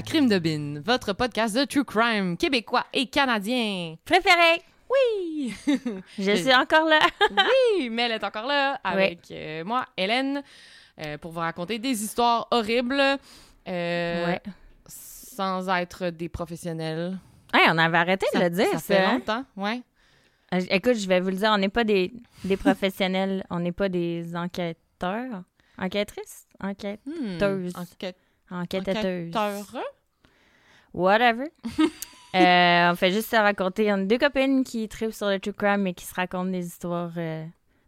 à Crime de Bin, votre podcast de true crime québécois et canadien. Préféré. Oui! Je suis encore là. oui, mais elle est encore là avec euh, moi, Hélène, euh, pour vous raconter des histoires horribles euh, ouais. sans être des professionnels. Hey, on avait arrêté de le dire, ça ça. fait longtemps, ouais. Euh, Écoute, je vais vous le dire, on n'est pas des, des professionnels, on n'est pas des enquêteurs. Enquêtrices? Enquêteuses. Hmm, enquête- Enquêteuses. enquêteur. Whatever. Euh, on fait juste se raconter. On est deux copines qui tripent sur le true crime et qui se racontent des histoires euh,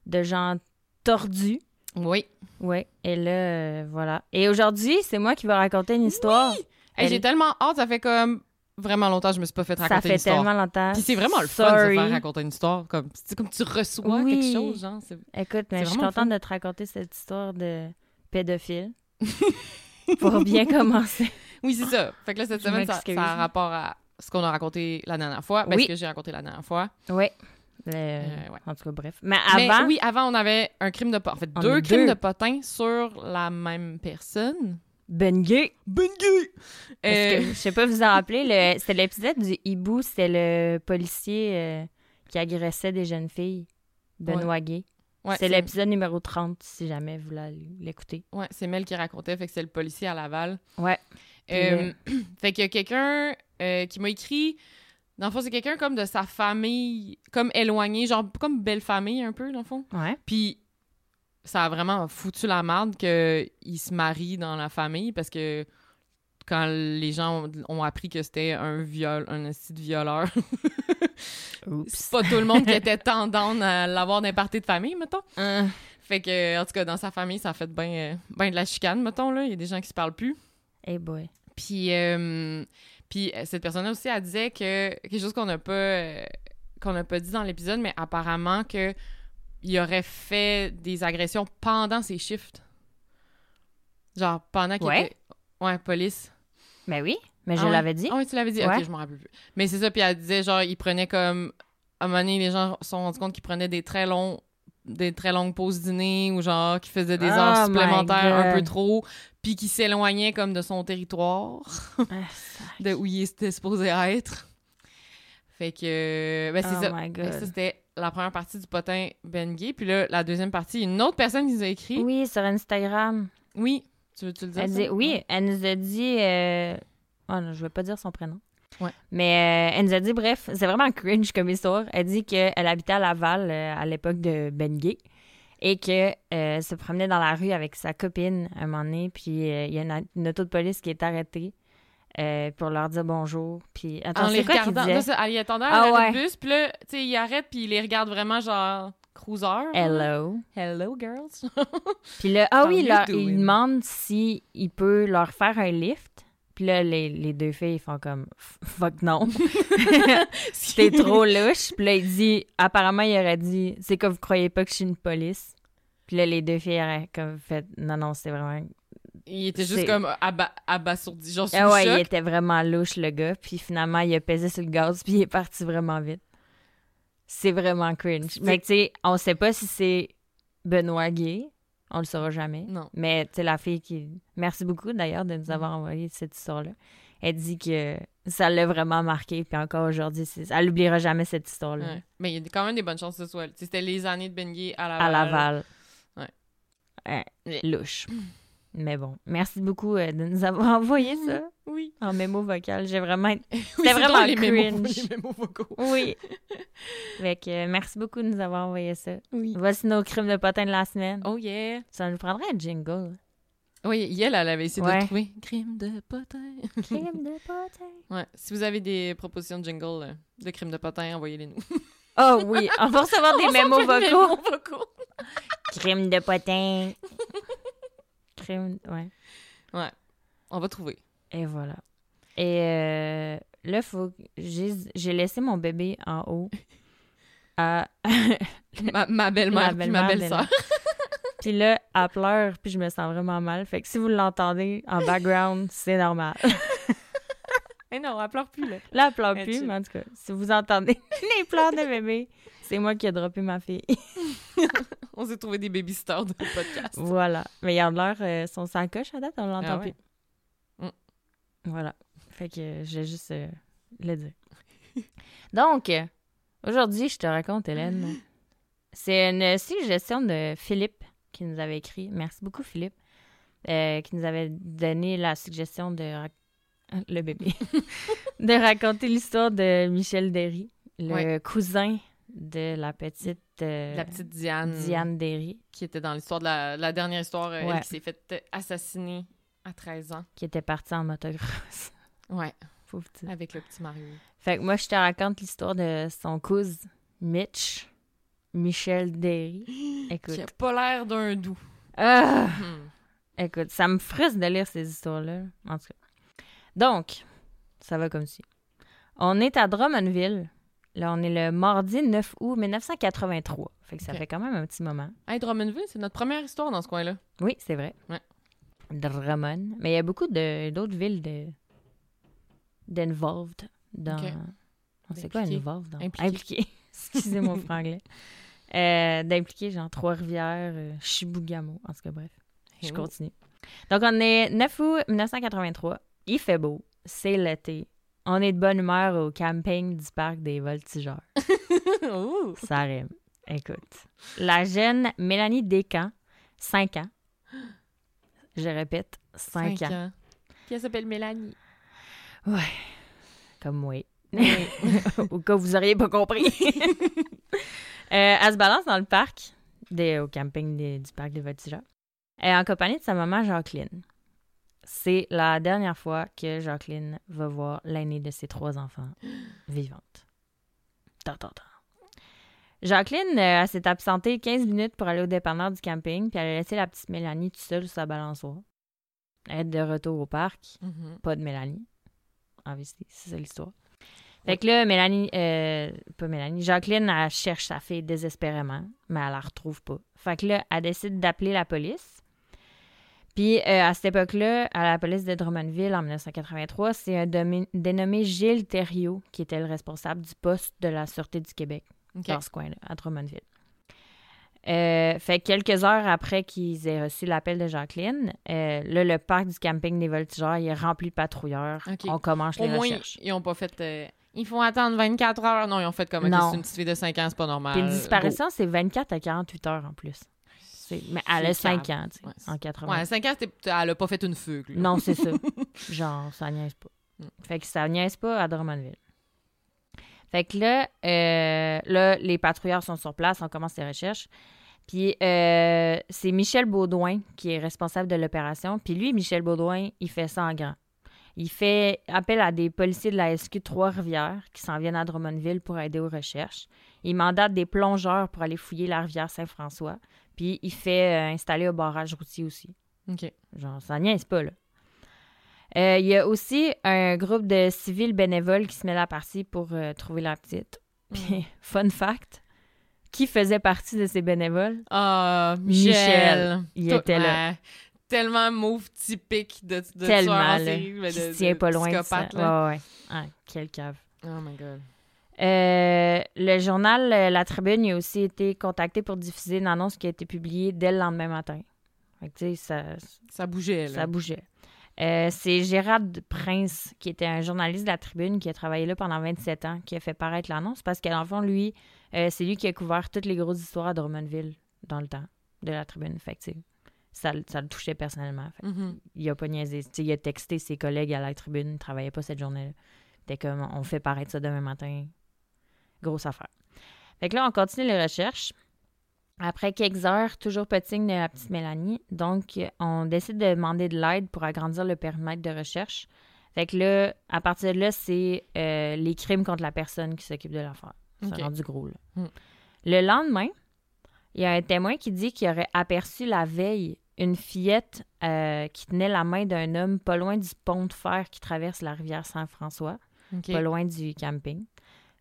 de gens tordus. Oui. Ouais. Et là, euh, voilà. Et aujourd'hui, c'est moi qui vais raconter une histoire. Hey, J'ai Elle- tellement hâte, ça fait comme vraiment longtemps que je me suis pas fait raconter Ça fait une histoire. tellement longtemps. Puis c'est vraiment le fun de se Sorry. faire raconter une histoire. Comme, c'est comme tu reçois Oui. quelque chose, genre. c'est- Écoute, mais je suis contente de te raconter cette histoire de pédophile. Pour bien commencer. Oui, c'est ça. Fait que là, cette Je semaine, ça, ça a rapport à ce qu'on a raconté la dernière fois. Ben, Oui. ce que j'ai raconté la dernière fois. Oui. Euh, Euh, ouais. En tout cas, bref. Mais Mais avant, oui, avant, on avait un crime de potin. En fait, On deux crimes deux. de potin sur la même personne. Ben Gay. Ben gay! Euh, que, je sais pas vous en rappelez, le- c'était l'épisode du hibou, c'était le policier euh, qui agressait des jeunes filles. Benoît Gay. Ouais, c'est l'épisode numéro 30, si jamais vous voulez l'écouter. Ouais, c'est Mel qui racontait, fait que c'est le policier à Laval. Ouais. Euh, fait qu'il y a quelqu'un euh, qui m'a écrit. Dans le fond, c'est quelqu'un comme de sa famille, comme éloigné, genre comme belle famille un peu, dans le fond. Ouais. Puis ça a vraiment foutu la merde qu'il se marie dans la famille parce que quand les gens ont, ont appris que c'était un viol, un esti de violeur, c'est pas tout le monde qui était tendance à l'avoir d'un party de famille, mettons. Hein. Fait que, en tout cas, dans sa famille, ça a fait bien ben de la chicane, mettons, là. Il y a des gens qui se parlent plus. Hey boy. Puis, euh, puis euh, cette personne-là aussi, elle disait que quelque chose qu'on n'a pas, euh, qu'on n'a pas dit dans l'épisode, mais apparemment que il aurait fait des agressions pendant ses shifts. Genre, pendant qu'il Ouais. était... Ouais, police. Ben oui, mais je Ah l'avais dit. Ah oui, tu l'avais dit? Ouais. Ok, je m'en rappelle plus. Mais c'est ça, puis elle disait, genre, il prenait comme... À un moment donné, les gens se sont rendus compte qu'il prenait des très longs des très longues pauses dîner ou genre qui faisait des Oh heures my supplémentaires un peu trop puis qui s'éloignait comme de son territoire Ah, de où il était supposé être. Fait que, ben c'est Oh ça. ça, c'était la première partie du potin Ben Gay. Puis là, la deuxième partie, une autre personne qui nous a écrit. Oui. Oui, sur Instagram. Tu veux-tu le dire? Elle ça? dit, oui, elle nous a dit. euh, Oh non, je vais pas dire son prénom. Ouais. Mais euh, elle nous a dit, bref, c'est vraiment cringe comme histoire. Elle dit qu'elle habitait à Laval euh, à l'époque de Ben Gay et qu'elle se promenait dans la rue avec sa copine un moment donné. Puis euh, il y a une, une auto de police qui est arrêtée euh, pour leur dire bonjour. Puis attends, En les quoi regardant. disait? Là, ça, elle y attendait à Ah l'arrêt ouais. bus. Puis là, tu sais, il arrête, puis il les regarde vraiment genre cruiser. Hello. Hello, girls. Puis là, ah oui, il demande si il peut leur faire un lift. Puis là, les, les deux filles font comme fuck non. C'était trop louche. Puis là, il dit, apparemment, il aurait dit, c'est que vous croyez pas que je suis une police? Puis là, les deux filles auraient comme fait, non, non, c'est vraiment. Il était juste comme aba- abasourdi, genre sous Ah ouais, il était vraiment louche, le gars. Puis finalement, il a pesé sur le gaz, puis il est parti vraiment vite. C'est vraiment cringe. Mais tu sais, on sait pas si c'est Benoît Gay. On le saura jamais. Non. Mais tu sais, la fille qui. Merci beaucoup d'ailleurs de nous avoir envoyé cette histoire-là. Elle dit que ça l'a vraiment marqué. Puis encore aujourd'hui, elle n'oubliera jamais cette histoire-là. Ouais. Mais il y a quand même des bonnes chances que ce soit. C'était les années de Ben Gay à Laval. À Laval. Ouais. Ouais, louche. Mais bon, merci beaucoup euh, de nous avoir envoyé ça Oui. en mémo vocal. J'ai vraiment. Oui, C'était vraiment les mémos, cringe. les mémos vocaux. Oui. fait que euh, merci beaucoup de nous avoir envoyé ça. Oui. Voici nos crimes de potin de la semaine. Oh yeah. Ça nous prendrait un jingle. Oui, Yel, elle avait essayé de Ouais. trouver. Crime de potin. Crime de potin. Ouais. Si vous avez des propositions de jingle euh, de crime de potin, envoyez-les nous. Oh oui, on va recevoir des mémos vocaux. mémos vocaux. Crime de potin. Ouais. Ouais. On va trouver. Et voilà. Et euh, là, faut j'ai laissé mon bébé en haut à Ma, ma belle-mère puis ma belle-sœur. Puis là, elle pleure, puis je me sens vraiment mal. Fait que si vous l'entendez en background, c'est normal. Eh non, elle pleure plus, là. Là, elle pleure Elle plus, mais en tout cas, si vous entendez les pleurs de bébé, c'est moi qui ai droppé ma fille. On s'est trouvé des babysitters de podcast. voilà. Mais il y en a l'air, euh, son sacoche à date, on l'entend Ah ouais? plus. Mm. Voilà. Fait que euh, je vais juste euh, le dire. Donc, euh, aujourd'hui, je te raconte, Hélène. C'est une suggestion de Philippe qui nous avait écrit. Merci beaucoup, Philippe. qui nous avait donné la suggestion de rac- le bébé de raconter l'histoire de Michel Derry, le Ouais. cousin de la petite, euh, La petite Diane, Diane Derry, qui était dans l'histoire de la, la dernière histoire, euh, Ouais. elle qui s'est faite assassiner à 13 ans. qui était partie en motocross. Ouais, Pauvre avec le petit Mario. Fait que moi, je te raconte l'histoire de son cousin Mitch, Michel Derry. Écoute. Qui a pas l'air d'un doux. Ah! Hmm. Écoute, ça me frustre de lire ces histoires-là. En tout cas. Donc, ça va comme ci. On est à Drummondville. Là, on est le mardi 9 août 1983. Fait que ça fait quand même un petit moment. Hey, Drummondville, c'est notre première histoire dans ce coin-là. Oui, c'est vrai. Ouais. Drummond. Mais il y a beaucoup d'autres villes de d'involved dans. Ok. C'est quoi D'impliqués. involved? Dans... Impliqué. Excusez mon franglais. Euh, D'impliquer, genre Trois-Rivières, euh, Chibougamau. En tout cas, bref. Je oui. continue. Donc, on est 9 août 1983. Il fait beau. C'est l'été. On est de bonne humeur au camping du parc des Voltigeurs. Ça rime. Écoute. La jeune Mélanie Descamps, 5 ans. Je répète, 5, Cinq ans. Puis elle s'appelle Mélanie. Ouais. Comme moi. Oui. au cas où vous auriez pas compris. Euh, elle se balance dans le parc, des- au camping des- du parc des Voltigeurs. En compagnie de sa maman Jacqueline. C'est la dernière fois que Jacqueline va voir l'aîné de ses trois enfants vivante. Tant, tant, tant. Jacqueline, euh, elle s'est absentée 15 minutes pour aller au dépanneur du camping, puis elle a laissé la petite Mélanie toute seule sur sa balançoire. Elle est de retour au parc Mhm. pas de Mélanie. En vérité, c'est ça l'histoire. Fait que là, Mélanie, euh, pas Mélanie, Jacqueline, elle cherche sa fille désespérément, mais elle la retrouve pas. Fait que là, elle décide d'appeler la police. Puis euh, à cette époque-là, à la police de Drummondville, en 1983, c'est un dénommé Gilles Thériault qui était le responsable du poste de la Sûreté du Québec dans ce coin-là, à Drummondville. Euh, fait que quelques heures après qu'ils aient reçu l'appel de Jacqueline, euh, là, le parc du camping des Voltigeurs, il est rempli de patrouilleurs. On commence Au les moins, recherches. ils ont pas fait... euh, ils font attendre 24 heures. Non, ils ont fait comme... c'est une petite fille de 5 ans, c'est pas normal. Puis une disparition, c'est 24 à 48 heures en plus. Mais elle a C'est 5 calme. ans, tu sais, Ouais, en Go. 80. Ouais, 5 ans, elle a pas fait une fugue. là. Non, c'est ça. Genre, ça niaise pas. Mm. Fait que ça niaise pas à Drummondville. Fait que là, euh, là, les patrouilleurs sont sur place, on commence les recherches. Puis euh, c'est Michel Baudouin qui est responsable de l'opération. Puis lui, Michel Baudouin, il fait ça en grand. Il fait appel à des policiers de la SQ Trois-Rivières qui s'en viennent à Drummondville pour aider aux recherches. Il mandate des plongeurs pour aller fouiller la rivière Saint-François. Puis il fait euh, installer un barrage routier aussi. OK. Genre, ça niaise pas, là. Euh, Il y a aussi un groupe de civils bénévoles qui se met à partie pour euh, trouver la petite. Puis, fun fact, qui faisait partie de ces bénévoles? Ah, Michel. Michel. Il Tout- était là. ouais. Tellement mauve typique de, de Tellement, tueur en là. série, mais Qui de- se tient de pas loin de ça. Ouais, ouais. Ah, quel cave. Oh my God. Euh, le journal euh, La Tribune il a aussi été contacté pour diffuser une annonce qui a été publiée dès le lendemain matin. Que, ça, Ça bougeait, là. Ça bougeait. Euh, c'est Gérard Prince, qui était un journaliste de la Tribune, qui a travaillé là pendant 27 ans, qui a fait paraître l'annonce, parce qu'en fond, lui, euh, c'est lui qui a couvert toutes les grosses histoires à Drummondville dans le temps de la Tribune. Fait que, ça, le- ça le touchait personnellement. Fait Mhm. il a pas niaisé. Tu sais, il a texté ses collègues à la Tribune, il travaillait pas cette journée-là. C'était comme, on fait paraître ça demain matin. Grosse affaire. Fait que là, on continue les recherches. Après quelques heures, toujours pas de signe de la petite Mélanie. Donc, on décide de demander de l'aide pour agrandir le périmètre de recherche. Fait que là, à partir de là, c'est euh, les crimes contre la personne qui s'occupe de l'affaire. C'est rendu gros, là. Hmm. Le lendemain, Il y a un témoin qui dit qu'il aurait aperçu la veille une fillette euh, qui tenait la main d'un homme pas loin du pont de fer qui traverse la rivière Saint-François, pas loin du camping.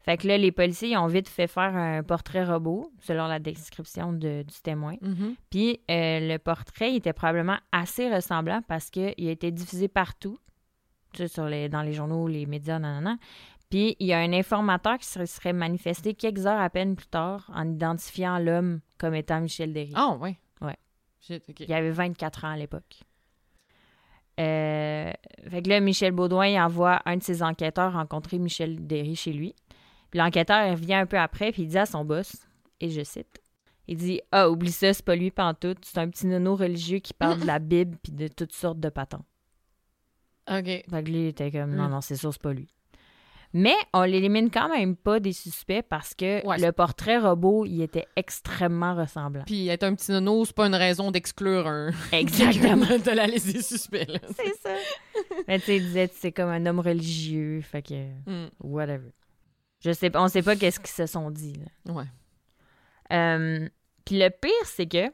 Fait que là, les policiers ont vite fait faire un portrait robot, selon la description de- du témoin. Mhm. Puis euh, le portrait était probablement assez ressemblant parce qu'il a été diffusé partout, tu sais, sur les, dans les journaux, les médias, nanana. Puis il y a un informateur qui se serait manifesté quelques heures à peine plus tard en identifiant l'homme comme étant Michel Derry. Ah, ouais. Ouais. Shit, OK. Il avait 24 ans à l'époque. Euh, fait que là, Michel Baudouin il envoie un de ses enquêteurs rencontrer Michel Derry chez lui. L'enquêteur revient un peu après, puis il dit à son boss, et je cite, il dit « Ah, oublie ça, c'est pas lui pantoute, c'est un petit nono religieux qui parle de la Bible puis de toutes sortes de patents. OK. » Fait que lui, il était comme « Non, Mm. non, c'est sûr, c'est pas lui. » Mais on l'élimine quand même pas des suspects parce que Ouais, le portrait robot, il était extrêmement ressemblant. Puis être un petit nono, c'est pas une raison d'exclure un... Exactement. de la liste des suspects. C'est ça. Mais tu sais, il disait c'est comme un homme religieux, fait que Mm. whatever. Je sais pas, on sait pas qu'est-ce qu'ils se sont dit. là. Ouais. Euh, Puis le pire, c'est que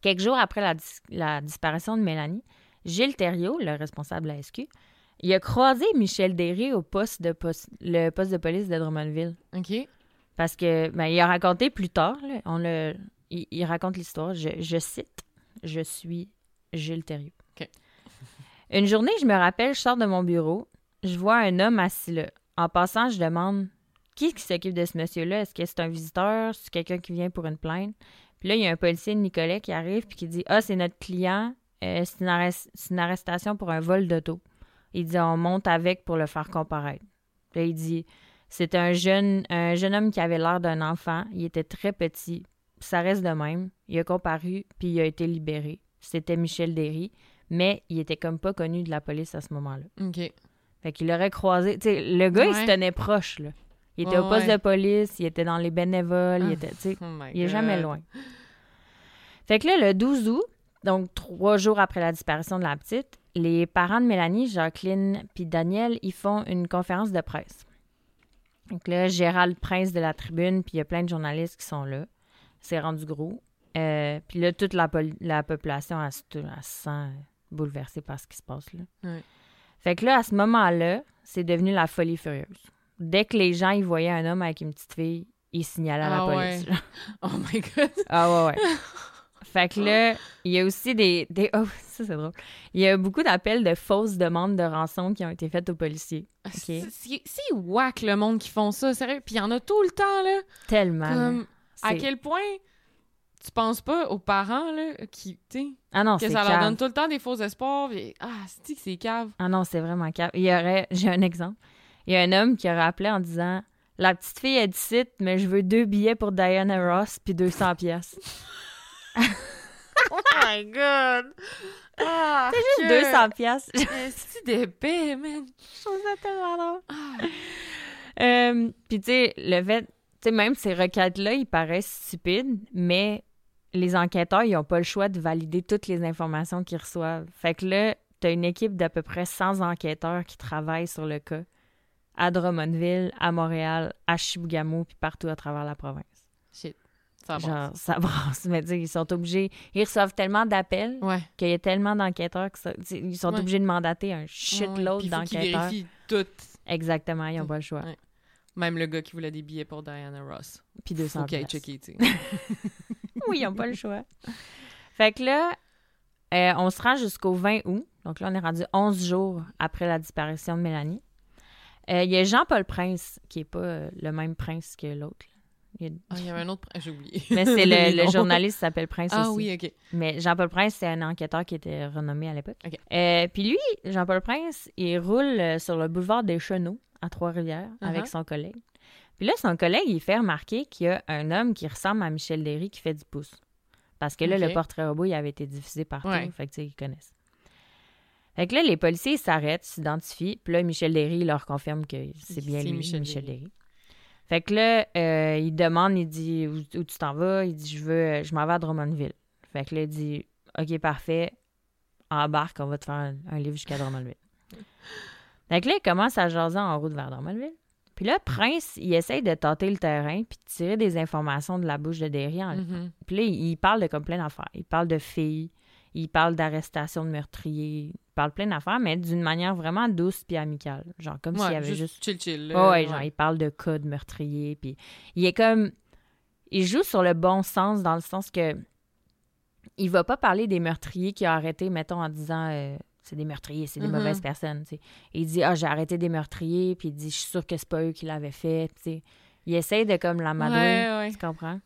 quelques jours après la, dis- la disparition de Mélanie, Gilles Thériault, le responsable de la SQ, il a croisé Michel Derry au poste de pos- le poste de police de Drummondville. OK. Parce que ben, il a raconté plus tard, là, on le, il, il raconte l'histoire. Je, je cite Je suis Gilles Thériault. OK. Une journée, je me rappelle, je sors de mon bureau, je vois un homme assis là. En passant, je demande qui s'occupe de ce monsieur-là? Est-ce que c'est un visiteur? C'est quelqu'un qui vient pour une plainte? Puis là, il y a un policier, Nicolas, qui arrive puis qui dit Ah, c'est notre client, euh, c'est une, arrest- c'est une arrestation pour un vol d'auto. Il dit On monte avec pour le faire comparaître. Là, il dit c'était un jeune, un jeune homme qui avait l'air d'un enfant. Il était très petit. Ça reste de même. Il a comparu, puis il a été libéré. C'était Michel Derry, mais il était comme pas connu de la police à ce moment-là. Fait qu'il aurait croisé... Tu sais, le gars, il se tenait proche, là. Il était Ouais, au poste ouais. de police, il était dans les bénévoles, il Ah. était... tu sais, Oh il est jamais loin. Fait que là, le 12 août, donc trois jours après la disparition de la petite, les parents de Mélanie, Jacqueline puis Daniel, ils font une conférence de presse. Donc là, Gérald Prince de la Tribune, puis il y a plein de journalistes qui sont là. C'est rendu gros. Euh, puis là, toute la, population, elle, se- elle se sent bouleversée par ce qui se passe là. Ouais. Fait que là, à ce moment-là, c'est devenu la folie furieuse. Dès que les gens ils voyaient un homme avec une petite fille, ils signalaient à la Ah police. ouais. Oh my God. Ah ouais, ouais. Fait que là, il y a aussi des... des... Oh, ça, c'est drôle. Il y a beaucoup d'appels de fausses demandes de rançon qui ont été faites aux policiers. C'est c'est- c'est whack, le monde qui font ça, sérieux. Puis il y en a tout le temps, là. Tellement. Comme, à quel point tu penses pas aux parents, là, qui, tu sais, Ah non, que c'est ça leur donne tout le temps des faux espoirs. puis- ah, c'est que c'est cave? Ah non, c'est vraiment cave. Il y aurait... J'ai un exemple. Il y a un homme qui aurait appelé en disant... La petite fille est d'ici, mais je veux deux billets pour Diana Ross puis 200 pièces. Oh my God! Ah! Juste 200 pièces. C'est d'épais, man? Je trouve ça tellement drôle. Euh, Puis, tu sais, le fait, tu sais, même ces requêtes-là, ils paraissent stupides, mais les enquêteurs, ils n'ont pas le choix de valider toutes les informations qu'ils reçoivent. Fait que là, tu as une équipe d'à peu près 100 enquêteurs qui travaillent sur le cas à Drummondville, à Montréal, à Chibougamau, puis partout à travers la province. Shit. Ça Genre, brasse. ça brasse. Mais ils sont obligés. Ils reçoivent tellement d'appels Ouais. qu'il y a tellement d'enquêteurs qu'ils sont Ouais. obligés de mandater un Ouais, shitload qu'ils d'enquêteurs. vérifient tout. Exactement, ils n'ont pas le choix. Ouais. Même le gars qui voulait des billets pour Diana Ross. Puis 200 Faut qu'il aille piastres. checker, tu sais. Oui, ils n'ont pas le choix. Fait que là, euh, on se rend jusqu'au 20 août. Donc là, on est rendu 11 jours après la disparition de Mélanie. Euh, Il y a Jean-Paul Prince, qui n'est pas euh, le même prince que l'autre. Il y a- Ah, il y avait un autre... J'ai oublié. Mais c'est le, journaliste qui s'appelle Prince Ah aussi. oui, OK. Mais Jean-Paul Prince, c'est un enquêteur qui était renommé à l'époque. OK. Euh, Puis lui, Jean-Paul Prince, il roule euh, sur le boulevard des Chenaux à Trois-Rivières avec Uh-huh. son collègue. Puis là, son collègue, il fait remarquer qu'il y a un homme qui ressemble à Michel Derry qui fait du pouce. Parce que là, le portrait robot, il avait été diffusé partout. Ouais. Fait que, tu sais, ils connaissent. Fait que là, les policiers s'arrêtent, s'identifient. Puis là, Michel Derry il leur confirme que c'est bien lui, Michel Michel, Derry. Derry. Fait que là, euh, il demande, il dit où, où tu t'en vas? Il dit je veux, euh, je m'en vais à Drummondville. Fait que là, il dit OK, parfait, embarque, on va te faire un, un livre jusqu'à Drummondville. fait que là, il commence à jaser en route vers Drummondville. Puis là, Prince, il essaye de tâter le terrain puis de tirer des informations de la bouche de Derry. en- Mhm. Puis là, il parle de comme plein d'affaires. Il parle de filles, il parle d'arrestation de meurtriers, il parle plein d'affaires, mais d'une manière vraiment douce puis amicale. Genre comme s'il y avait juste... chill chill. Ouais, genre, il parle de cas de meurtriers, puis il est comme... Il joue sur le bon sens, dans le sens que il va pas parler des meurtriers qu'il a arrêtés, mettons, en disant... euh, c'est des meurtriers, c'est des Mhm. mauvaises personnes, sais. Il dit, ah, j'ai arrêté des meurtriers, puis il dit, je suis sûr que c'est pas eux qui l'avaient fait, sais. Il essaye de comme l'amadouer. Ouais, ouais. Tu comprends?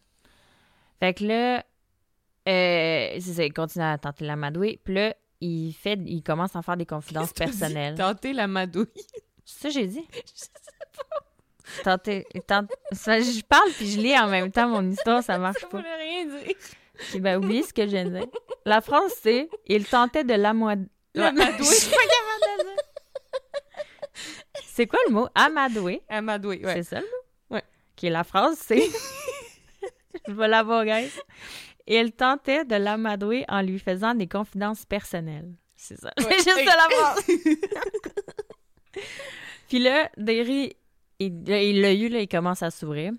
Fait que là, euh, c'est ça, il continue à tenter l'amadouer. Puis là, il, fait, il commence à faire des confidences dit? personnelles. Tenter la madouille. C'est ça que j'ai dit? Tenter, tente- ça, je parle puis je lis en même temps mon histoire, ça marche Ça pas. voulait rien dire. Ben, oubliez ce que je viens de dire. La phrase, c'est « Il tentait de l'amadouer. » La madouée. De. C'est quoi le mot? Madouille, ouais. C'est ça le mot? Ouais. OK, la phrase, c'est... Je vais l'avoir, guys. Il tentait de l'amadouer en lui faisant des confidences personnelles. C'est ça. Ouais. C'est juste ça la phrase. Puis là, Derry, il l'a eu, là, il commence à s'ouvrir.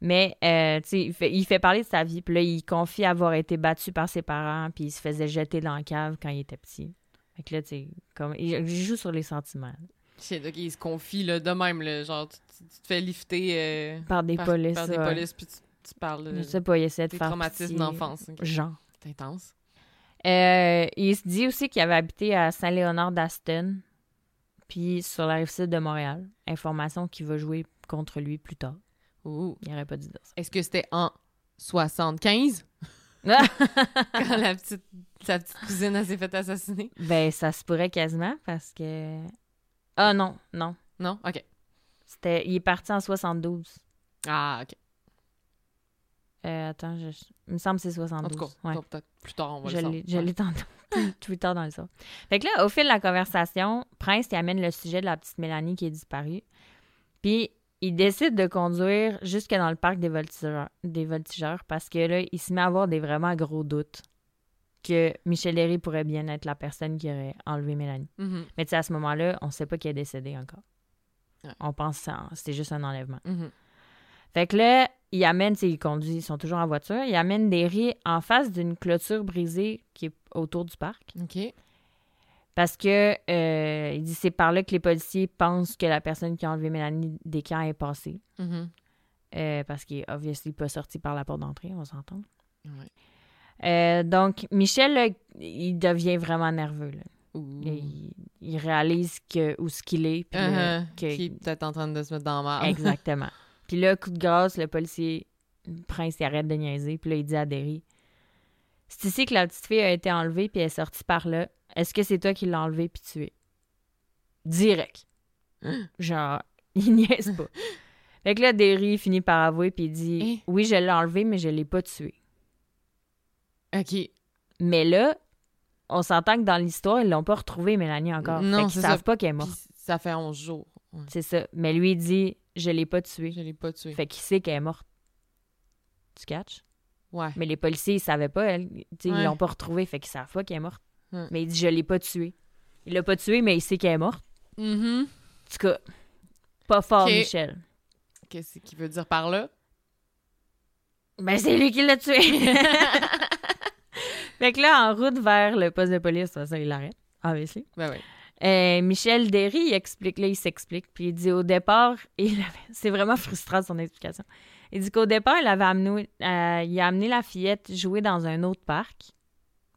Mais, euh, tu sais, il fait, il fait parler de sa vie. Puis là, il confie avoir été battu par ses parents. Puis il se faisait jeter dans la cave quand il était petit. Fait que là, tu comme, il, joue sur les sentiments. Shit, ok, il se confie là, de même, là, genre, tu, tu- tu te fais lifter euh, Par des par, polices. par des ouais. polices, puis tu, tu parles de Je sais pas, il essaie de faire traumatismes pitié. d'enfance. ok. Genre. C'est intense. Euh, il se dit aussi qu'il avait habité à Saint-Léonard d'Aston, puis sur la rive sud de Montréal. Information qui va jouer contre lui plus tard. Ouh. Il n'aurait pas dû dire ça. Est-ce que c'était en 75 Ah! Quand la petite, sa petite cousine s'est fait assassiner? ben, ça se pourrait quasiment parce que. Ah non, non. Non? Ok. C'était... Il est parti en 72. Ah, ok. Euh, attends, je... il me semble que c'est En 72. tout cas, Ouais. peut-être plus tard, on va Je le savoir. je Ouais. l'ai tantôt, plus, plus tard dans le soir. Fait que là, au fil de la conversation, Prince il amène le sujet de la petite Mélanie qui est disparue. Puis il décide de conduire jusque dans le parc des voltigeurs, des voltigeurs parce que là, il se met à avoir des vraiment gros doutes que Michel Herry pourrait bien être la personne qui aurait enlevé Mélanie. Mhm, Mais tu sais, à ce moment-là, on sait pas qu'il est décédé encore. Ouais. On pense que c'était juste un enlèvement. mhm. Fait que là, il amène, tu sais, il conduit, ils sont toujours en voiture, il amène des riz en face d'une clôture brisée qui est autour du parc. Ok. Parce que euh, il dit c'est par là que les policiers pensent que la personne qui a enlevé Mélanie Descamps est passée. Mhm. Euh, parce qu'il est obviously pas sorti par la porte d'entrée, on s'entend. Ouais. Euh, donc, Michel, là, il devient vraiment nerveux. là. Il, il réalise que, où ce qu'il est. puis Uh-huh. que- Qui est peut-être en train de se mettre dans la. Exactement. Puis là, coup de grâce, le policier, le prince, il arrête de niaiser. Puis là, il dit à Derry C'est ici que la petite fille a été enlevée, puis elle est sortie par là. Est-ce que c'est toi qui l'as enlevée puis tuée Direct. Genre, il niaise pas. Fait que là, Derry finit par avouer, puis il dit Hein? Oui, je l'ai enlevée, mais je l'ai pas tuée. Ok. Mais là, on s'entend que dans l'histoire, ils l'ont pas retrouvée, Mélanie, encore. Non, fait qu'ils savent ça. pas qu'elle est morte. ça fait 11 jours. Ouais. C'est ça. Mais lui, il dit Je l'ai pas tuée. Je l'ai pas tué. Fait qu'il sait qu'elle est morte. Tu catches? Ouais. Mais les policiers, ils savaient pas, elle. Ouais. Ils l'ont pas retrouvée, fait qu'ils savent pas qu'elle est morte. Ouais. Mais il dit Je l'ai pas tuée. Il l'a pas tuée, mais il sait qu'elle est morte. Mhm. En tout cas, pas fort. Michel. Qu'est-ce qu'il veut dire par là? Ben, c'est lui qui l'a tué. fait que là, en route vers le poste de police, façon, il l'arrête, obviously. Ben oui. Euh, Michel Derry, il explique, là, il s'explique. Puis il dit au départ, il avait- c'est vraiment frustrant son explication. Il dit qu'au départ, il avait amené, euh, il a amené la fillette jouer dans un autre parc.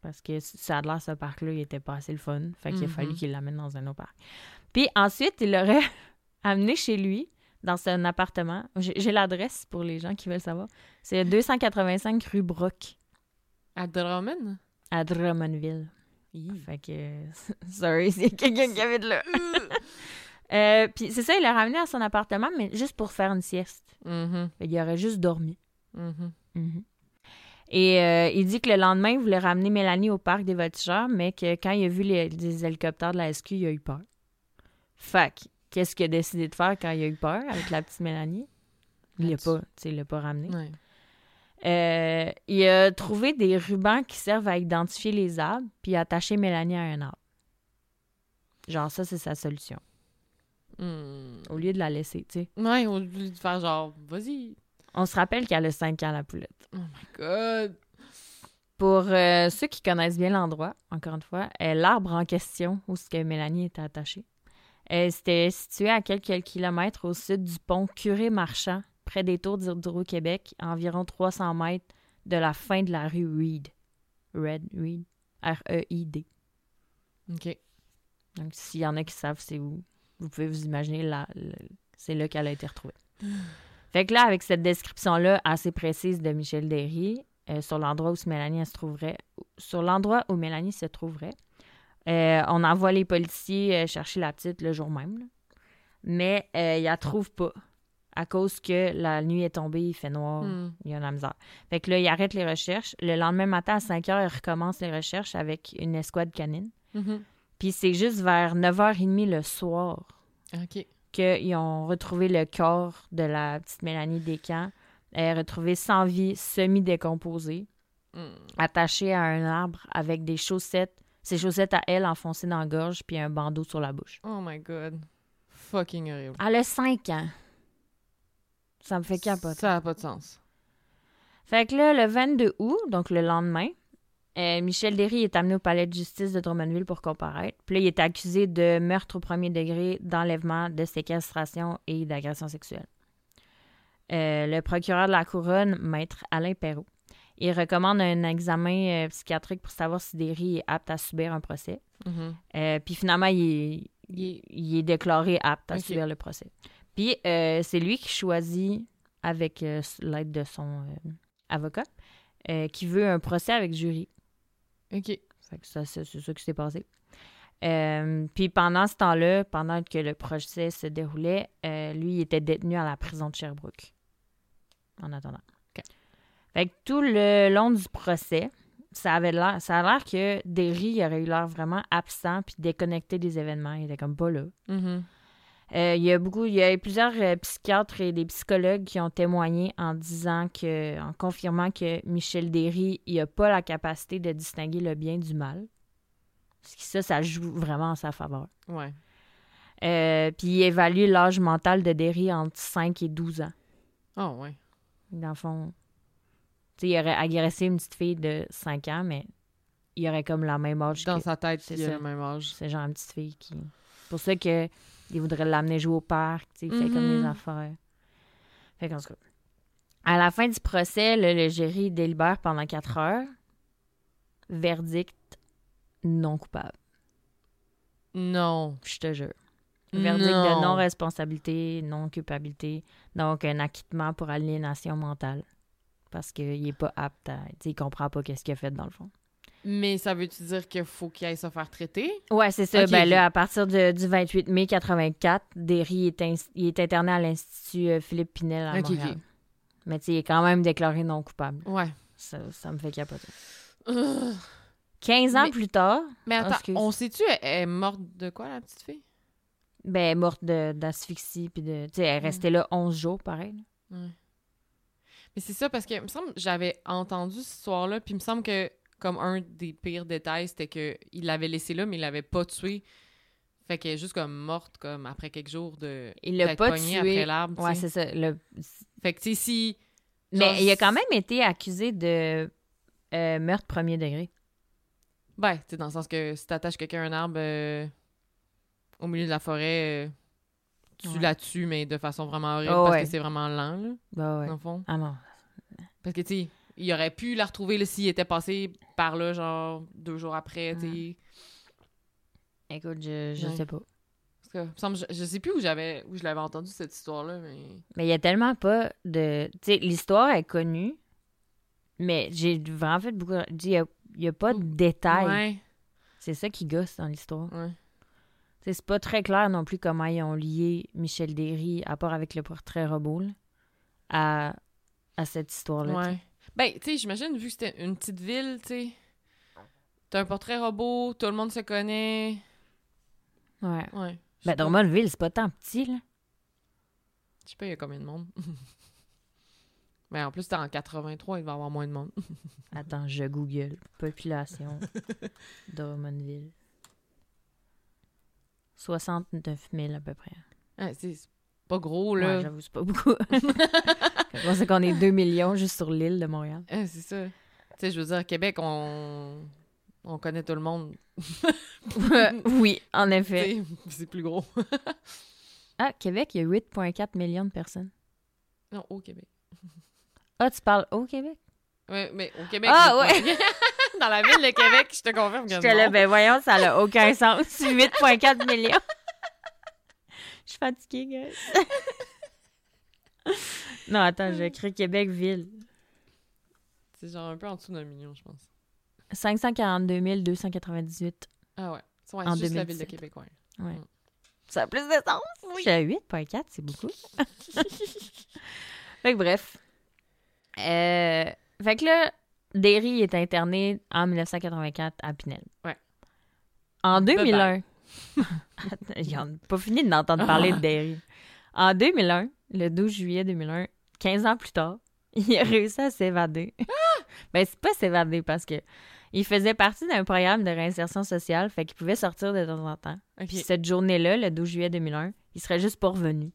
Parce que ça a l'air, ce parc-là, il était pas assez le fun. Fait qu'il a Mhm. fallu qu'il l'amène dans un autre parc. Puis ensuite, il l'aurait amené chez lui, dans son appartement. J'ai l'adresse pour les gens qui veulent savoir. C'est 285 rue Brock, À Drummond? à Drummondville. Fait que, sorry, c'est quelqu'un qui habite là. Euh, Puis c'est ça, il l'a ramené à son appartement, mais juste pour faire une sieste. Mhm. Fait qu'il aurait juste dormi. Mhm. Mhm. Et euh, il dit que le lendemain, il voulait ramener Mélanie au parc des voltigeurs, mais que quand il a vu les, les hélicoptères de la SQ, il a eu peur. Que, qu'est-ce qu'il a décidé de faire quand il a eu peur avec la petite Mélanie? Il l'a pas, tu sais, il l'a pas ramené. Ouais. Euh, il a trouvé des rubans qui servent à identifier les arbres, puis attacher Mélanie à un arbre. Genre, ça, c'est sa solution. Hmm. au lieu de la laisser, tu sais. Ouais, au lieu de faire genre, vas-y. On se rappelle qu'elle a 5 ans, la poulette. Oh my god. Pour euh, ceux qui connaissent bien l'endroit, encore une fois, euh, l'arbre en question où ce que Mélanie était attachée, euh, c'était situé à quelques kilomètres au sud du pont Curé-Marchand, près des tours d'Hydro-Québec, à environ 300 mètres de la fin de la rue Reed. Red Reed. R-E-I-D. OK. Donc, s'il y en a qui savent c'est où, vous pouvez vous imaginer, là, c'est là qu'elle a été retrouvée. fait que là, avec cette description-là assez précise de Michel Derry, euh, sur l'endroit où Mélanie elle se trouverait, sur l'endroit où Mélanie se trouverait, euh, on envoie les policiers euh, chercher la petite le jour même. là. Mais ils la trouvent pas. À cause que la nuit est tombée, il fait noir, Hmm. il y a de la misère. Fait que là, ils arrêtent les recherches. Le lendemain matin, à 5 heures, ils recommencent les recherches avec une escouade canine. Mhm. Puis c'est juste vers 9h30 le soir OK. Qu'ils ont retrouvé le corps de la petite Mélanie Descamps. Elle est retrouvée sans vie, semi-décomposée, Hmm. attachée à un arbre avec des chaussettes, ses chaussettes à elle enfoncées dans la gorge, puis un bandeau sur la bouche. Oh my god. Fucking horrible. Elle a 5 ans. Ça me fait capoter. Ça n'a pas de sens. Fait que là, le 22 août, donc le lendemain, euh, Michel Derry est amené au palais de justice de Drummondville pour comparaître. Puis là, il est accusé de meurtre au premier degré, d'enlèvement, de séquestration et d'agression sexuelle. Euh, le procureur de la couronne, maître Alain Perrault, il recommande un examen euh, psychiatrique pour savoir si Derry est apte à subir un procès. Mhm. Puis finalement, il est, Il est- il est déclaré apte à subir le procès. Puis c'est lui qui choisit, avec l'aide de son avocat, qui veut un procès avec jury. OK. Ça, c'est ça qui s'est passé. Euh, puis pendant ce temps-là, pendant que le procès se déroulait, euh, lui, il était détenu à la prison de Sherbrooke. En attendant. OK. Fait que tout le long du procès, ça avait l'air, ça a l'air que Derry il aurait eu l'air vraiment absent puis déconnecté des événements. Il était comme pas là. Mhm. Euh, il y a beaucoup, il y a plusieurs euh, psychiatres et des psychologues qui ont témoigné en disant que, en confirmant que Michel Derry, il a pas la capacité de distinguer le bien du mal. Parce que ça, ça joue vraiment en sa faveur. Ouais. Euh, puis il évalue l'âge mental de Derry entre 5 et 12 ans. Oh, ouais. Dans le fond, tu sais, il aurait agressé une petite fille de 5 ans, mais il aurait comme la même âge Dans que sa tête, c'est il a ça. le même âge. c'est genre une petite fille qui. Pour ça que il voudrait l'amener jouer au parc, tu sais, il fait comme des affaires. Fait qu'en tout cas. À la fin du procès, le, le jury délibère pendant quatre heures. Verdict non coupable, Non. je te jure. Verdict Non. de non-responsabilité, non-culpabilité. Donc, un acquittement pour aliénation mentale. Parce qu'il est pas apte à. Tu sais, il comprend pas qu'est-ce qu'il a fait dans le fond. Mais ça veut-tu dire qu'il faut qu'il aille se faire traiter? Ouais, c'est ça. Ben là, à partir de- du 28 mai 84, Derry est, il est interné à l'Institut euh, Philippe Pinel à Montréal. Mais tu sais, il est quand même déclaré non coupable. Ouais. Ça, ça me fait capoter. Ugh. 15 ans Mais- plus tard, Mais attends, excuse. on sait-tu, elle est morte de quoi, la petite fille? ben, elle est morte d'asphyxie. Puis de, tu sais, elle est restée là 11 jours, pareil. là. Ouais. Mais c'est ça, parce que, il me semble, j'avais entendu cette histoire-là, puis il me semble que, comme un des pires détails, c'était qu'il l'avait laissée là, mais il l'avait pas tuée. Fait qu'elle est juste comme morte, comme après quelques jours de. Il l'a pas tuée. après l'arbre. Ouais, c'est ça. le- Fait que, tu sais, si. Mais genre, il a quand même été accusé de euh, meurtre premier degré. Ben, tu sais, dans le sens que si t'attaches quelqu'un à un arbre euh, au milieu de la forêt, euh, tu Ouais. la tues, mais de façon vraiment horrible, Oh, parce ouais. que c'est vraiment lent, là, Bah ouais. dans le fond. Ah non. Parce que, tu sais, il aurait pu la retrouver là, s'il était passé par là, genre, deux jours après, tu sais. Écoute, je, je Ouais. sais pas. Parce que, je, je sais plus où j'avais où je l'avais entendu, cette histoire-là, mais... Mais il y a tellement pas de. Tu sais, l'histoire est connue, mais j'ai vraiment fait beaucoup. Il y a, y a pas de détails. Ouais, C'est ça qui gosse dans l'histoire. ouais. C'est pas très clair non plus comment ils ont lié Michel Derry, à part avec le portrait robot, là, à, à cette histoire-là. Ouais. Ben, tu sais, j'imagine, vu que c'était une petite ville, tu sais, t'as un portrait robot, tout le monde se connaît. Ouais. Ouais. Ben. Drummondville, c'est pas tant petit, là. Je sais pas, il y a combien de monde? Mais en plus, t'es en 83, il va y avoir moins de monde. Attends, je google. Population Drummondville. 69 000 à peu près. Ah, c'est pas gros, Ouais, là. j'avoue, c'est pas beaucoup. Sait qu'on est 2 millions juste sur l'île de Montréal. Ah, c'est ça. Tu sais, je veux dire, Québec, on... on connaît tout le monde. oui, en effet. C'est plus gros. Ah, Québec, il y a 8,4 millions de personnes. non, au Québec. Ah, tu parles au Québec? Ouais, mais au Québec. Ah, je pas. Dans la ville de Québec, je te confirme que J'étais là, ben voyons, ça n'a aucun sens. 8,4 millions. Je suis fatiguée, guys. Non, attends, j'ai écrit Québec-Ville. C'est genre un peu en dessous d'un million, je pense. 542 298. Ah ouais. C'est ouais, En juste la ville de 2017. Québec, ouais. Ouais. Mm. Ça a plus de sens. J'ai 8,4, c'est beaucoup. fait que bref. Euh, fait que là, Derry est interné en 1984 à Pinel. Ouais. En Bye 2001. Ils n'ont pas fini d'entendre parler de Derry. En 2001, le 12 juillet 2001, 15 ans plus tard, il a réussi à s'évader. ben, c'est pas s'évader parce que il faisait partie d'un programme de réinsertion sociale, fait qu'il pouvait sortir de temps en temps. Ok. Puis cette journée-là, le 12 juillet 2001, il serait juste pas revenu.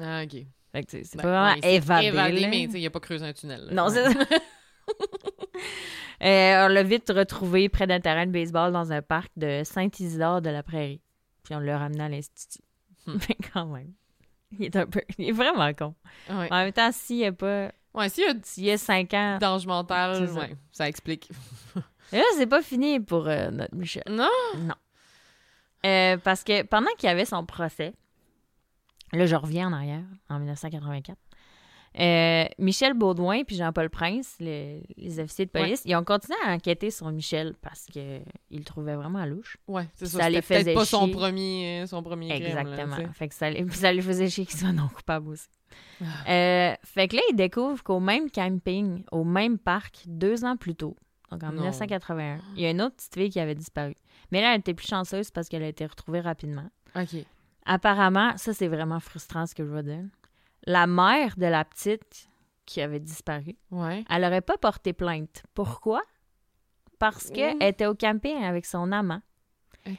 Ah, ok. Fait que c'est Ben, pas vraiment ouais, évadé. évadé, là. mais il a pas creusé un tunnel. là. Non, Ouais. c'est ça. Euh, on l'a vite retrouvé près d'un terrain de baseball dans un parc de Saint-Isidore de la Prairie. Puis on l'a ramené à l'Institut. Hmm. Mais quand même. Il est un peu. Il est vraiment con. Ouais. En même temps, s'il y a pas. Ouais, s'il y a S'il y a 5 ans. d'ange mental, C'est ça. ouais, ça explique. Et là, c'est pas fini pour euh, notre Michel. Non? Non. Euh, parce que pendant qu'il y avait son procès, là, je reviens en arrière, en 1984, euh, Michel Baudouin puis Jean-Paul Prince, le- les officiers de police, ils ont continué à enquêter sur Michel parce qu'ils le trouvaient vraiment louche. Ouais, c'est ça. Ça les faisait pas son chier. premier, euh, son premier crime, là, Exactement. tu sais. fait que ça, les, puis ça les faisait chier qu'ils soient non coupables aussi. Ah. Euh, fait que là, ils découvrent qu'au même camping, au même parc, deux ans plus tôt, donc en Non. 1981, il y a une autre petite fille qui avait disparu. Mais là, elle était plus chanceuse parce qu'elle a été retrouvée rapidement. OK. Apparemment, ça c'est vraiment frustrant ce que je veux dire. La mère de la petite qui avait disparu, Ouais. elle aurait pas porté plainte. Pourquoi? Parce qu'elle Ouh. était au camping avec son amant.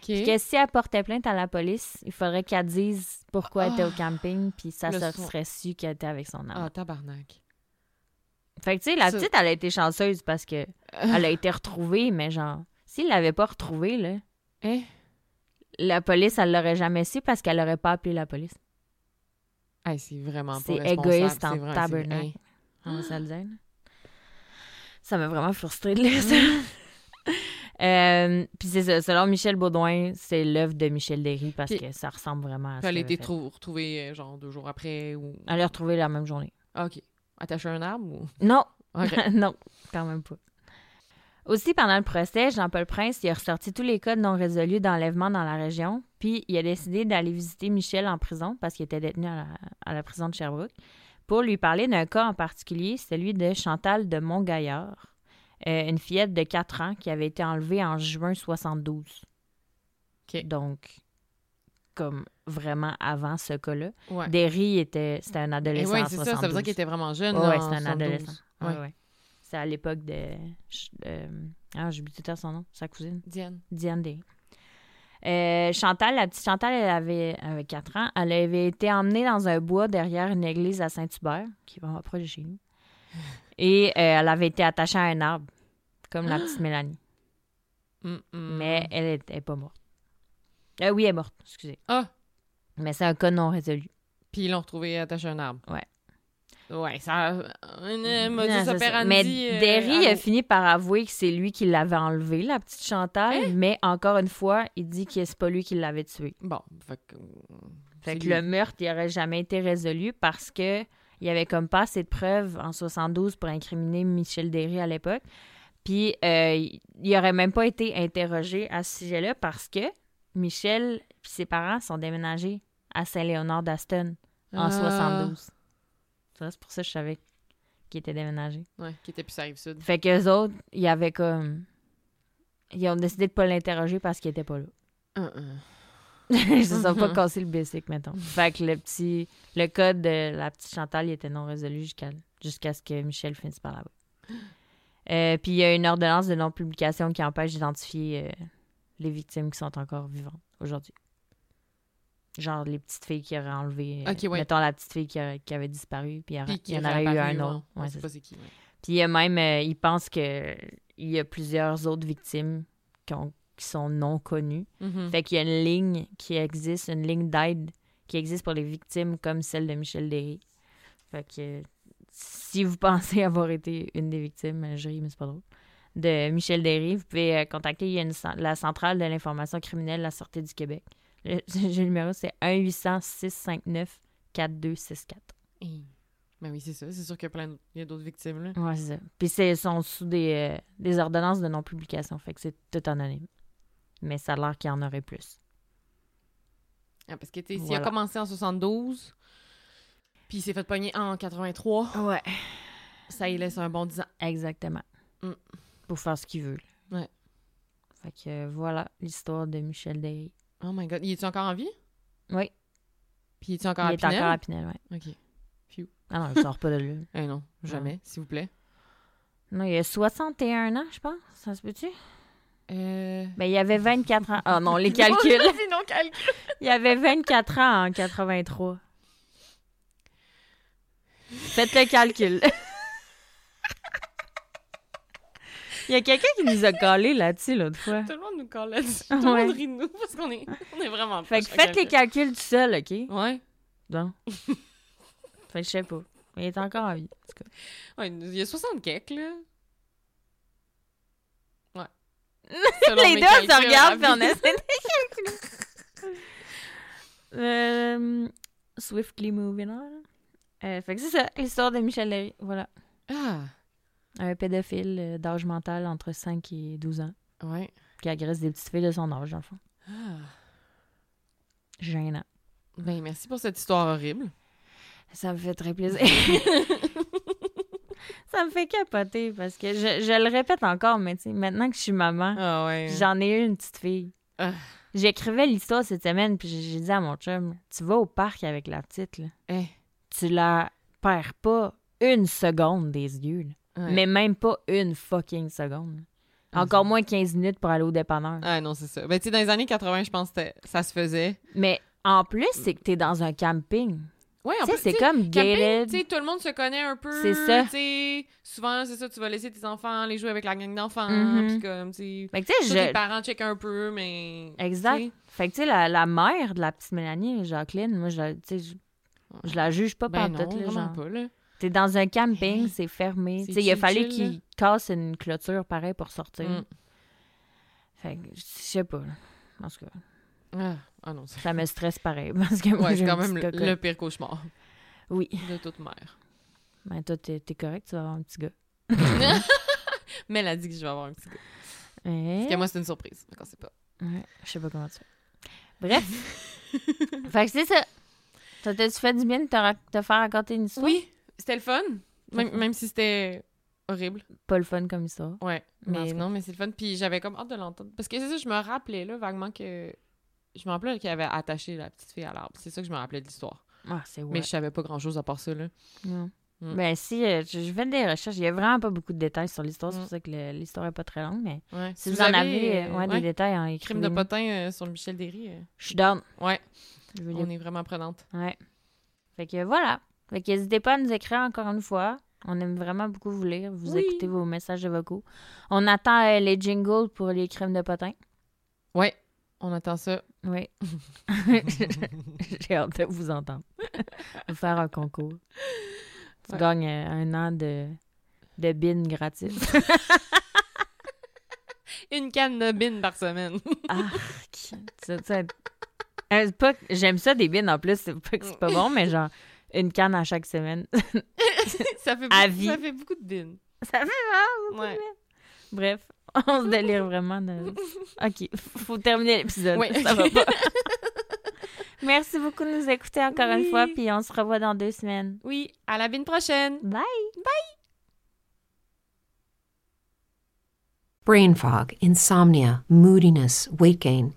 Puis que si elle portait plainte à la police, il faudrait qu'elle dise pourquoi elle était au camping, puis ça Le se son- serait su qu'elle était avec son amant. Ah, tabarnak. Fait que tu sais, la petite, elle a été chanceuse parce que elle a été retrouvée, mais genre, s'il l'avait pas retrouvée, là, Eh? la police, elle l'aurait jamais su parce qu'elle aurait pas appelé la police. Hey, c'est vraiment pas C'est égoïste en tabernacle. On va se le dire, là. Ça m'a vraiment frustrée de lire ça. Euh, puis c'est ça, selon Michel Baudouin, c'est l'œuvre de Michel Derry parce que ça ressemble vraiment à ça. elle a été trou- retrouvée, euh, genre, deux jours après ou... Elle l'a retrouvée la même journée. Ah, OK. Attachée à un arbre ou... Non, non, quand même pas. Aussi, pendant le procès, Jean-Paul Prince il a ressorti tous les cas non résolus d'enlèvement dans la région, puis il a décidé d'aller visiter Michel en prison parce qu'il était détenu à la, à la prison de Sherbrooke pour lui parler d'un cas en particulier, celui de Chantal de Montgaillard, euh, une fillette de 4 ans qui avait été enlevée en juin 72. OK. Donc, comme vraiment avant ce cas-là. Ouais. Derry était, c'était un Et adolescent en c'est ça. Ça veut 72. dire qu'il était vraiment jeune, en c'est un 72. adolescent. Ouais, Ouais. C'est à l'époque de. euh, ah, j'oublie tout temps son nom, sa cousine, Diane. Diane Derry. Euh, Chantal, la petite Chantal, elle avait, avait 4 ans. Elle avait été emmenée dans un bois derrière une église à Saint-Hubert, qui est vraiment proche de chez nous. Et euh, elle avait été attachée à un arbre, comme la petite Mélanie. Mais elle n'est pas morte. Euh, oui, elle est morte, excusez. Ah! Mais c'est un cas non résolu. Puis ils l'ont retrouvée attachée à un arbre. Ouais. Ouais, ça... Un Non, modus c'est ça. operandi... Mais euh, Derry a fini par avouer que c'est lui qui l'avait enlevé, la petite Chantal. Hein? Mais encore une fois, il dit que c'est pas lui qui l'avait tué. Bon, fait que... Fait c'est que lui. le meurtre, il aurait jamais été résolu parce que il y avait comme pas assez de preuves en 72 pour incriminer Michel Derry à l'époque. Puis euh, il aurait même pas été interrogé à ce sujet-là parce que Michel et ses parents sont déménagés à Saint-Léonard d'Aston en Ah. 72. C'est pour ça que je savais qu'il était déménagé. Ouais, qui était plus à Rive-Sud. Fait qu'eux autres, il y avait comme. Ils ont décidé de pas l'interroger parce qu'il était pas là. Hum. Ils se sont pas cassé le basic, mettons. Fait que le petit. Le code de la petite Chantal, il était non résolu jusqu'à jusqu'à ce que Michel finisse par là-bas. Euh, puis il y a une ordonnance de non-publication qui empêche d'identifier euh, les victimes qui sont encore vivantes aujourd'hui. Genre les petites filles qui auraient enlevé. euh, Ok, ouais. Mettons la petite fille qui, aurait- qui avait disparu, puis il y, en aurait eu un autre. Ouais, c'est qui. ouais. Puis il y a même, euh, il pense que il y a plusieurs autres victimes qui, ont- qui sont non connues. Mhm. Fait qu'il y a une ligne qui existe, une ligne d'aide qui existe pour les victimes comme celle de Michel Derry. Fait que si vous pensez avoir été une des victimes, je ris, mais c'est pas drôle, de Michel Derry, vous pouvez euh, contacter a une la centrale de l'information criminelle de la Sûreté du Québec. Le, le numéro, c'est 1-800-659-4264. Hey. Ben oui, c'est ça. C'est sûr qu'il y a plein d'autres victimes, là. Ouais, c'est ça. Puis c'est sont sous des, euh, des ordonnances de non-publication, fait que c'est tout anonyme. Mais ça a l'air qu'il y en aurait plus. Ah, parce que, tu sais, s'il a commencé en 72, puis il s'est fait pogner en 83, Ouais. ça y laisse un bon 10 ans. Exactement. Mm. Pour faire ce qu'il veut. là. Ouais. Fait que euh, voilà l'histoire de Michel Derry. Oh my god. Il est-tu encore en vie? Oui, Puis il est-tu encore il à est Pinel? encore à Pinel, ouais. OK. Ah non, il sort pas de là. Eh non, jamais, s'il vous plaît. Non, il a 61 ans, je pense. Ça se peut-tu? Euh... Ben, il avait 24 ans. Ah non, les calculs. Sinon, calcul. Il avait 24 ans en 83. Faites le calcul. Il y a quelqu'un qui nous a collé là-dessus l'autre fois. Tout le monde nous colle là-dessus. Tout le Ouais. monde rit de nous parce qu'on est, on est vraiment Fait que faites les calcul. calculs tout seul, OK? Ouais. Non. fait que je sais pas. Mais il est encore en vie. en tout cas. Ouais, il y a 60 quelques, là. Ouais. Les deux, on se regarde puis on essaie de calculer. Euh, swiftly moving on. Euh, fait que c'est ça, l'histoire de Michel Léry. Voilà. Ah, Un pédophile euh, d'âge mental entre 5 et 12 ans ouais. qui agresse des petites filles de son âge, dans le fond. Ah. Gênant. Ben, merci pour cette histoire horrible. Ça me fait très plaisir. ça me fait capoter parce que je, je le répète encore, mais tu sais, maintenant que je suis maman, Ah ouais. j'en ai eu une petite fille. Ah. J'écrivais l'histoire cette semaine, puis j'ai j'ai dit à mon chum, tu vas au parc avec la petite, là. Eh, tu la perds pas une seconde des yeux, là. Ouais. mais même pas une fucking seconde. Ah, Encore moins 15 minutes pour aller au dépanneur. Ah non, c'est ça. Ben, tu sais, dans les années 80, je pense que ça se faisait. Mais en plus, c'est que t'es dans un camping. Ouais, en plus, c'est comme camping, gated. tu sais, tout le monde se connaît un peu. C'est ça. Tu sais, souvent, c'est ça, tu vas laisser tes enfants aller jouer avec la gang d'enfants. Mhm. Puis comme, tu sais, les parents checkent un peu, mais... Exact. Fait que tu sais, la, la mère de la petite Mélanie, Jacqueline, moi, je je, je la juge pas Ben par non, tout, là, genre. pas, là. T'es dans un camping, Hey, c'est fermé. c'est Tu sais, il a fallu qu'il casse une clôture pareil pour sortir. Mm. Fait que je sais pas. En tout cas, Ah, ah non, ça me stresse pareil parce que moi, Ouais, c'est quand même le, pire cauchemar Oui. de toute mère. Ben toi, t'es correct, tu vas avoir un petit gars. Mais elle a dit que je vais avoir un petit gars. Parce que moi, c'est une surprise. Donc, on sait pas. Ouais, je sais pas comment tu fais. Bref. fait que c'est ça. Ça t'a-tu fait du bien de te, te faire raconter une histoire? Oui, c'était le fun. Même, même si c'était horrible. Pas le fun comme histoire. Ouais. Mais non, mais c'est le fun. Puis j'avais comme hâte de l'entendre. Parce que c'est ça, je me rappelais là, vaguement que. Je me rappelais qu'il avait attaché la petite fille à l'arbre. C'est ça que je me rappelais de l'histoire. Ah, c'est ouais. Mais je savais pas grand chose à part ça, là. Non. Mm. Ben si, euh, je, je fais des recherches. Il y a vraiment pas beaucoup de détails sur l'histoire. C'est Mm. pour ça que l'histoire est pas très longue. Mais Ouais. si, vous, en avez euh, ouais, des détails en Crime écrivez de potin euh, sur Michel Derry. euh, Je suis down. Ouais, Je on est vraiment prenante. Ouais. Fait que voilà. Fait n'hésitez pas à nous écrire encore une fois. On aime vraiment beaucoup vous lire, vous Oui. écouter vos messages vocaux. On attend euh, les jingles pour les crimes de potin. Ouais, on attend ça. Oui. J'ai hâte de vous entendre. Vous faire un concours. Tu Ouais. gagnes euh, un an de, de bin gratis. Une canne de bine par semaine. Ah, ça, ça- Euh, pas J'aime ça des bins en plus. C'est pas que c'est pas bon, mais genre une canne à chaque semaine. ça, fait À beaucoup, vie. ça fait beaucoup de bine. ça fait vraiment beaucoup de. Bref, on se délire vraiment. De... OK, faut terminer l'épisode. Ouais. Ça va pas. Merci beaucoup de nous écouter encore une fois, puis on se revoit dans deux semaines. Oui, à la bine prochaine. Bye! brain fog, insomnia, moodiness, weight gain.